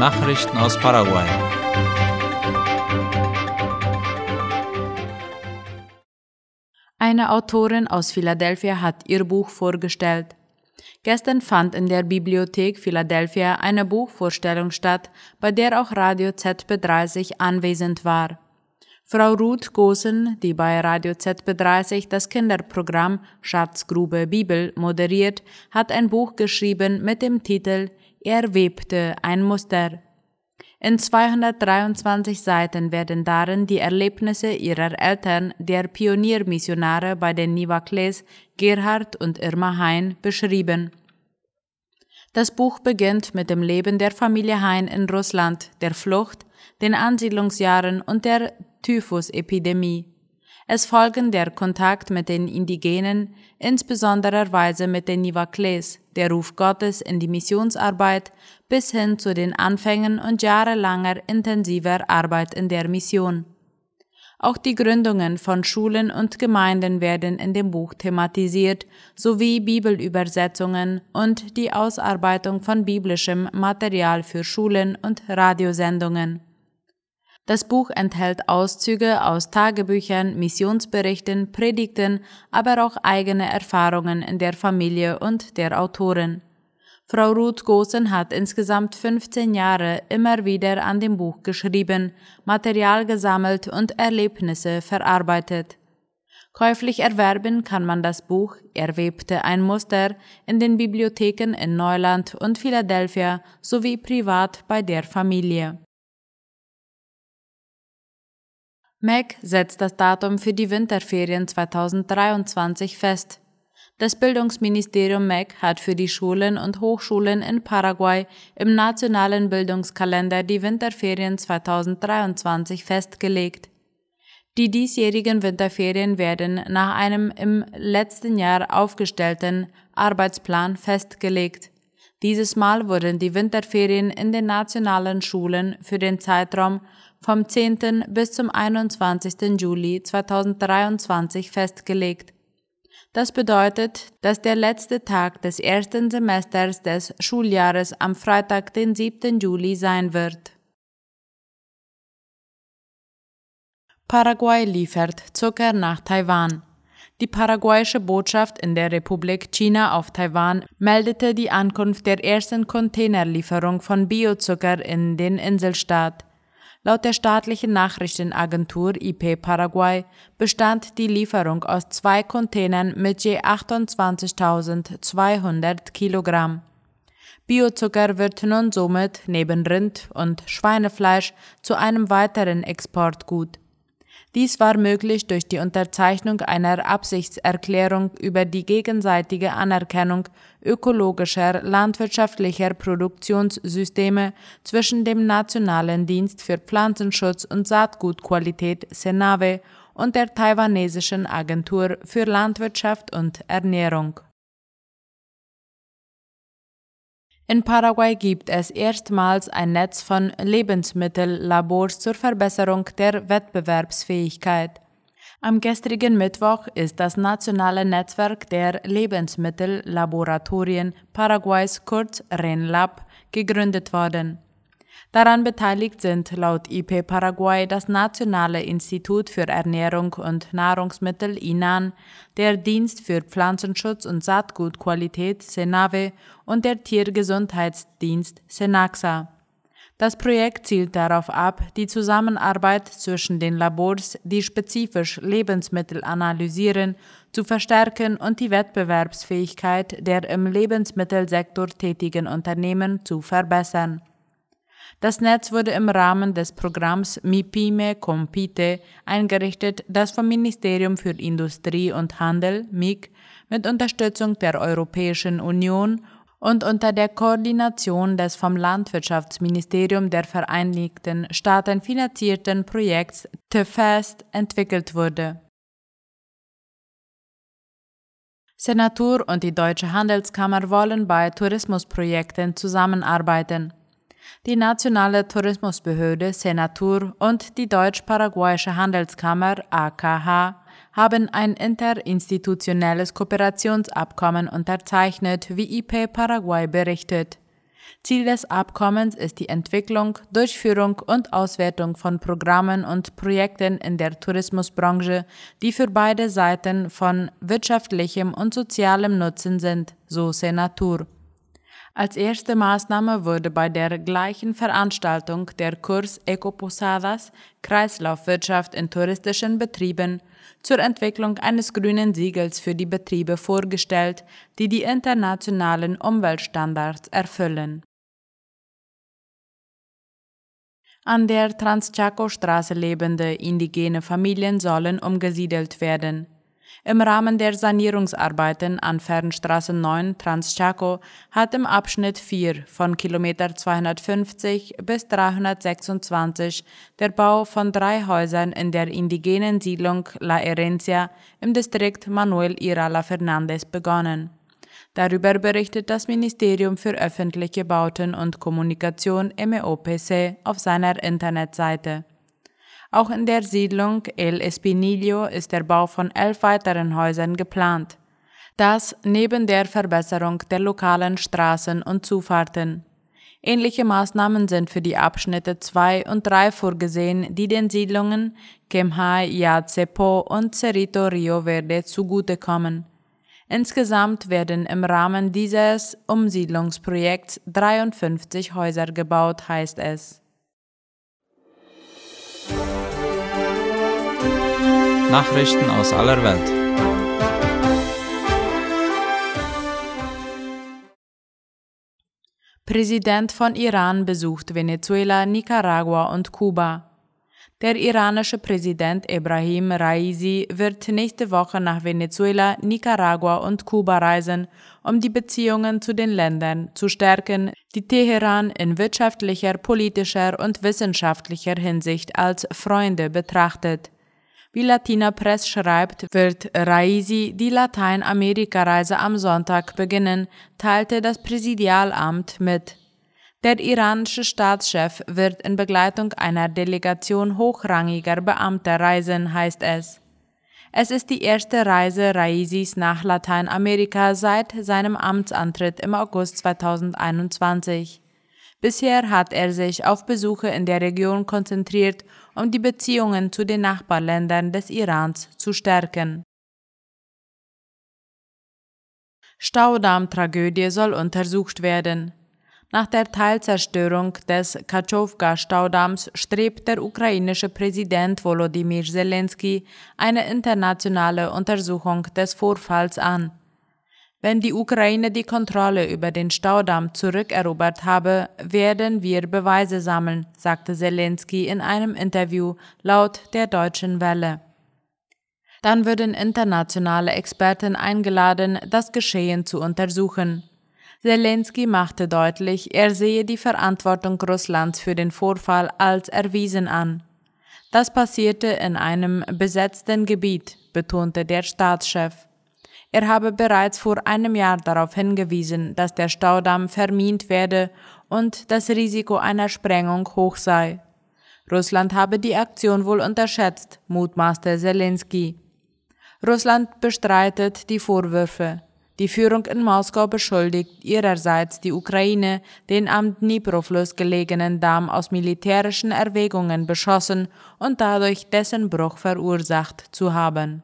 Nachrichten aus Paraguay. Eine Autorin aus Philadelphia hat ihr Buch vorgestellt. Gestern fand in der Bibliothek Philadelphia eine Buchvorstellung statt, bei der auch Radio ZB30 anwesend war. Frau Ruth Gosen, die bei Radio ZB30 das Kinderprogramm Schatzgrube Bibel moderiert, hat ein Buch geschrieben mit dem Titel Er webte ein Muster. In 223 Seiten werden darin die Erlebnisse ihrer Eltern, der Pioniermissionare bei den Nivakles, Gerhard und Irma Hein, beschrieben. Das Buch beginnt mit dem Leben der Familie Hein in Russland, der Flucht, den Ansiedlungsjahren und der Typhusepidemie. Es folgen der Kontakt mit den Indigenen, insbesondere mit den Nivakles, der Ruf Gottes in die Missionsarbeit bis hin zu den Anfängen und jahrelanger intensiver Arbeit in der Mission. Auch die Gründungen von Schulen und Gemeinden werden in dem Buch thematisiert, sowie Bibelübersetzungen und die Ausarbeitung von biblischem Material für Schulen und Radiosendungen. Das Buch enthält Auszüge aus Tagebüchern, Missionsberichten, Predigten, aber auch eigene Erfahrungen in der Familie und der Autorin. Frau Ruth Gosen hat insgesamt 15 Jahre immer wieder an dem Buch geschrieben, Material gesammelt und Erlebnisse verarbeitet. Käuflich erwerben kann man das Buch Erwebte ein Muster in den Bibliotheken in Neuland und Philadelphia sowie privat bei der Familie. MEC setzt das Datum für die Winterferien 2023 fest. Das Bildungsministerium MEC hat für die Schulen und Hochschulen in Paraguay im nationalen Bildungskalender die Winterferien 2023 festgelegt. Die diesjährigen Winterferien werden nach einem im letzten Jahr aufgestellten Arbeitsplan festgelegt. Dieses Mal wurden die Winterferien in den nationalen Schulen für den Zeitraum vom 10. bis zum 21. Juli 2023 festgelegt. Das bedeutet, dass der letzte Tag des ersten Semesters des Schuljahres am Freitag, den 7. Juli sein wird. Paraguay liefert Zucker nach Taiwan. Die paraguayische Botschaft in der Republik China auf Taiwan meldete die Ankunft der ersten Containerlieferung von Biozucker in den Inselstaat. Laut der staatlichen Nachrichtenagentur IP Paraguay bestand die Lieferung aus zwei Containern mit je 28.200 Kilogramm. Biozucker wird nun somit neben Rind- und Schweinefleisch zu einem weiteren Exportgut. Dies war möglich durch die Unterzeichnung einer Absichtserklärung über die gegenseitige Anerkennung ökologischer landwirtschaftlicher Produktionssysteme zwischen dem Nationalen Dienst für Pflanzenschutz und Saatgutqualität Senave und der taiwanesischen Agentur für Landwirtschaft und Ernährung In Paraguay gibt es erstmals ein Netz von Lebensmittellabors zur Verbesserung der Wettbewerbsfähigkeit. Am gestrigen Mittwoch ist das nationale Netzwerk der Lebensmittellaboratorien Paraguays kurz RENLAB gegründet worden. Daran beteiligt sind laut IP Paraguay das Nationale Institut für Ernährung und Nahrungsmittel INAN, der Dienst für Pflanzenschutz und Saatgutqualität SENAVE und der Tiergesundheitsdienst SENAXA. Das Projekt zielt darauf ab, die Zusammenarbeit zwischen den Labors, die spezifisch Lebensmittel analysieren, zu verstärken und die Wettbewerbsfähigkeit der im Lebensmittelsektor tätigen Unternehmen zu verbessern. Das Netz wurde im Rahmen des Programms MIPIME Compite eingerichtet, das vom Ministerium für Industrie und Handel MIG mit Unterstützung der Europäischen Union und unter der Koordination des vom Landwirtschaftsministerium der Vereinigten Staaten finanzierten Projekts TFAST entwickelt wurde. Senatur und die Deutsche Handelskammer wollen bei Tourismusprojekten zusammenarbeiten. Die Nationale Tourismusbehörde Senatur und die Deutsch-Paraguayische Handelskammer AKH haben ein interinstitutionelles Kooperationsabkommen unterzeichnet, wie IP Paraguay berichtet. Ziel des Abkommens ist die Entwicklung, Durchführung und Auswertung von Programmen und Projekten in der Tourismusbranche, die für beide Seiten von wirtschaftlichem und sozialem Nutzen sind, so Senatur. Als erste Maßnahme wurde bei der gleichen Veranstaltung der Kurs Ecoposadas Kreislaufwirtschaft in touristischen Betrieben zur Entwicklung eines grünen Siegels für die Betriebe vorgestellt, die die internationalen Umweltstandards erfüllen. An der Transchaco-Straße lebende indigene Familien sollen umgesiedelt werden. Im Rahmen der Sanierungsarbeiten an Fernstraße 9 Transchaco hat im Abschnitt 4 von Kilometer 250 bis 326 der Bau von drei Häusern in der indigenen Siedlung La Herencia im Distrikt Manuel Irala Fernandez begonnen. Darüber berichtet das Ministerium für öffentliche Bauten und Kommunikation MEOPC auf seiner Internetseite. Auch in der Siedlung El Espinillo ist der Bau von elf weiteren Häusern geplant. Das neben der Verbesserung der lokalen Straßen und Zufahrten. Ähnliche Maßnahmen sind für die Abschnitte 2 und 3 vorgesehen, die den Siedlungen Kemhay, Yacepo und Cerrito Rio Verde zugutekommen. Insgesamt werden im Rahmen dieses Umsiedlungsprojekts 53 Häuser gebaut, heißt es. Nachrichten aus aller Welt. Präsident von Iran besucht Venezuela, Nicaragua und Kuba. Der iranische Präsident Ibrahim Raisi wird nächste Woche nach Venezuela, Nicaragua und Kuba reisen, um die Beziehungen zu den Ländern zu stärken, die Teheran in wirtschaftlicher, politischer und wissenschaftlicher Hinsicht als Freunde betrachtet. Wie Latina Press schreibt, wird Raisi die Lateinamerika-Reise am Sonntag beginnen, teilte das Präsidialamt mit. Der iranische Staatschef wird in Begleitung einer Delegation hochrangiger Beamter reisen, heißt es. Es ist die erste Reise Raisis nach Lateinamerika seit seinem Amtsantritt im August 2021. Bisher hat er sich auf Besuche in der Region konzentriert um die Beziehungen zu den Nachbarländern des Irans zu stärken. Staudamm-Tragödie soll untersucht werden. Nach der Teilzerstörung des Kachowka-Staudamms strebt der ukrainische Präsident Volodymyr Zelensky eine internationale Untersuchung des Vorfalls an. Wenn die Ukraine die Kontrolle über den Staudamm zurückerobert habe, werden wir Beweise sammeln, sagte Zelensky in einem Interview laut der Deutschen Welle. Dann würden internationale Experten eingeladen, das Geschehen zu untersuchen. Zelensky machte deutlich, er sehe die Verantwortung Russlands für den Vorfall als erwiesen an. Das passierte in einem besetzten Gebiet, betonte der Staatschef. Er habe bereits vor einem Jahr darauf hingewiesen, dass der Staudamm vermint werde und das Risiko einer Sprengung hoch sei. Russland habe die Aktion wohl unterschätzt, mutmaßte Zelensky. Russland bestreitet die Vorwürfe. Die Führung in Moskau beschuldigt ihrerseits die Ukraine, den am Dnipro-Fluss gelegenen Damm aus militärischen Erwägungen beschossen und dadurch dessen Bruch verursacht zu haben.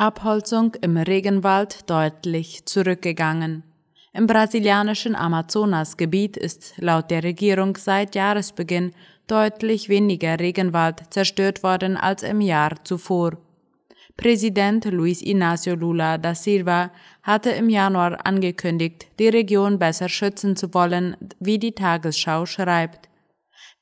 Abholzung im Regenwald deutlich zurückgegangen. Im brasilianischen Amazonasgebiet ist laut der Regierung seit Jahresbeginn deutlich weniger Regenwald zerstört worden als im Jahr zuvor. Präsident Luis Inácio Lula da Silva hatte im Januar angekündigt, die Region besser schützen zu wollen, wie die Tagesschau schreibt.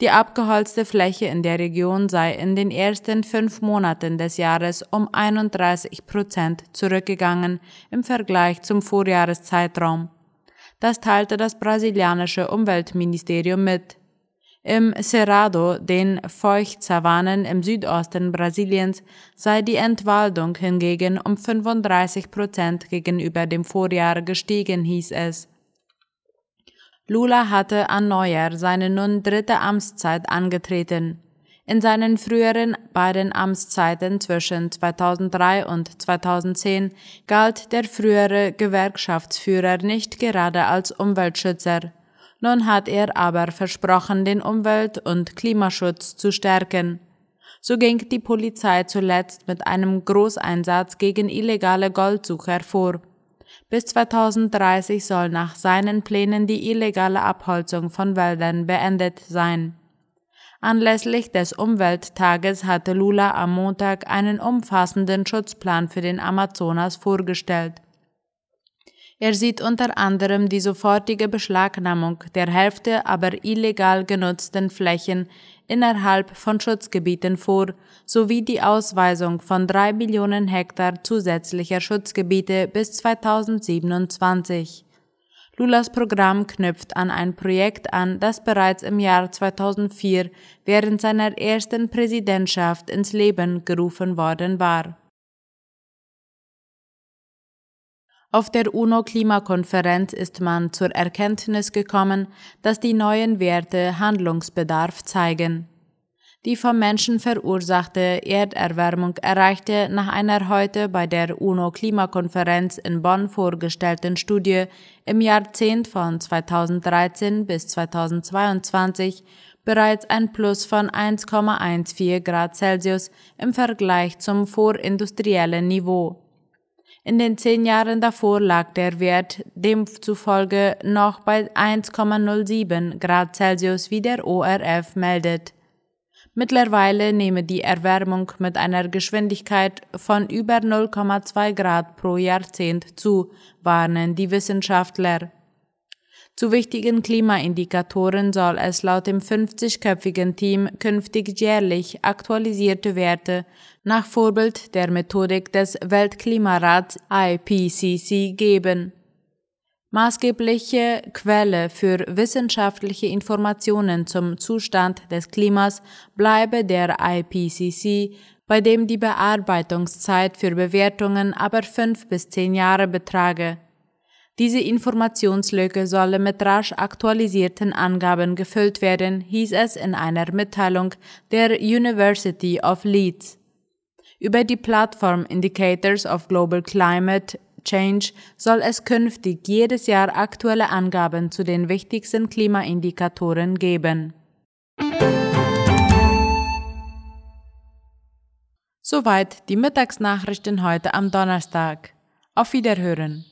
Die abgeholzte Fläche in der Region sei in den ersten fünf Monaten des Jahres um 31 Prozent zurückgegangen im Vergleich zum Vorjahreszeitraum. Das teilte das brasilianische Umweltministerium mit. Im Cerrado, den Feuchtsavannen im Südosten Brasiliens, sei die Entwaldung hingegen um 35 Prozent gegenüber dem Vorjahr gestiegen, hieß es. Lula hatte an Neujahr seine nun dritte Amtszeit angetreten. In seinen früheren beiden Amtszeiten zwischen 2003 und 2010 galt der frühere Gewerkschaftsführer nicht gerade als Umweltschützer. Nun hat er aber versprochen, den Umwelt- und Klimaschutz zu stärken. So ging die Polizei zuletzt mit einem Großeinsatz gegen illegale Goldsucher vor. Bis 2030 soll nach seinen Plänen die illegale Abholzung von Wäldern beendet sein. Anlässlich des Umwelttages hatte Lula am Montag einen umfassenden Schutzplan für den Amazonas vorgestellt. Er sieht unter anderem die sofortige Beschlagnahmung der Hälfte aber illegal genutzten Flächen innerhalb von Schutzgebieten vor, sowie die Ausweisung von drei Millionen Hektar zusätzlicher Schutzgebiete bis 2027. Lulas Programm knüpft an ein Projekt an, das bereits im Jahr 2004 während seiner ersten Präsidentschaft ins Leben gerufen worden war. Auf der UNO-Klimakonferenz ist man zur Erkenntnis gekommen, dass die neuen Werte Handlungsbedarf zeigen. Die vom Menschen verursachte Erderwärmung erreichte nach einer heute bei der UNO-Klimakonferenz in Bonn vorgestellten Studie im Jahrzehnt von 2013 bis 2022 bereits ein Plus von 1,14 Grad Celsius im Vergleich zum vorindustriellen Niveau. In den zehn Jahren davor lag der Wert demzufolge noch bei 1,07 Grad Celsius, wie der ORF meldet. Mittlerweile nehme die Erwärmung mit einer Geschwindigkeit von über 0,2 Grad pro Jahrzehnt zu, warnen die Wissenschaftler. Zu wichtigen Klimaindikatoren soll es laut dem 50-köpfigen Team künftig jährlich aktualisierte Werte nach Vorbild der Methodik des Weltklimarats IPCC geben. Maßgebliche Quelle für wissenschaftliche Informationen zum Zustand des Klimas bleibe der IPCC, bei dem die Bearbeitungszeit für Bewertungen aber fünf bis zehn Jahre betrage. Diese Informationslücke solle mit rasch aktualisierten Angaben gefüllt werden, hieß es in einer Mitteilung der University of Leeds. Über die Plattform Indicators of Global Climate Change soll es künftig jedes Jahr aktuelle Angaben zu den wichtigsten Klimaindikatoren geben. Soweit die Mittagsnachrichten heute am Donnerstag. Auf Wiederhören.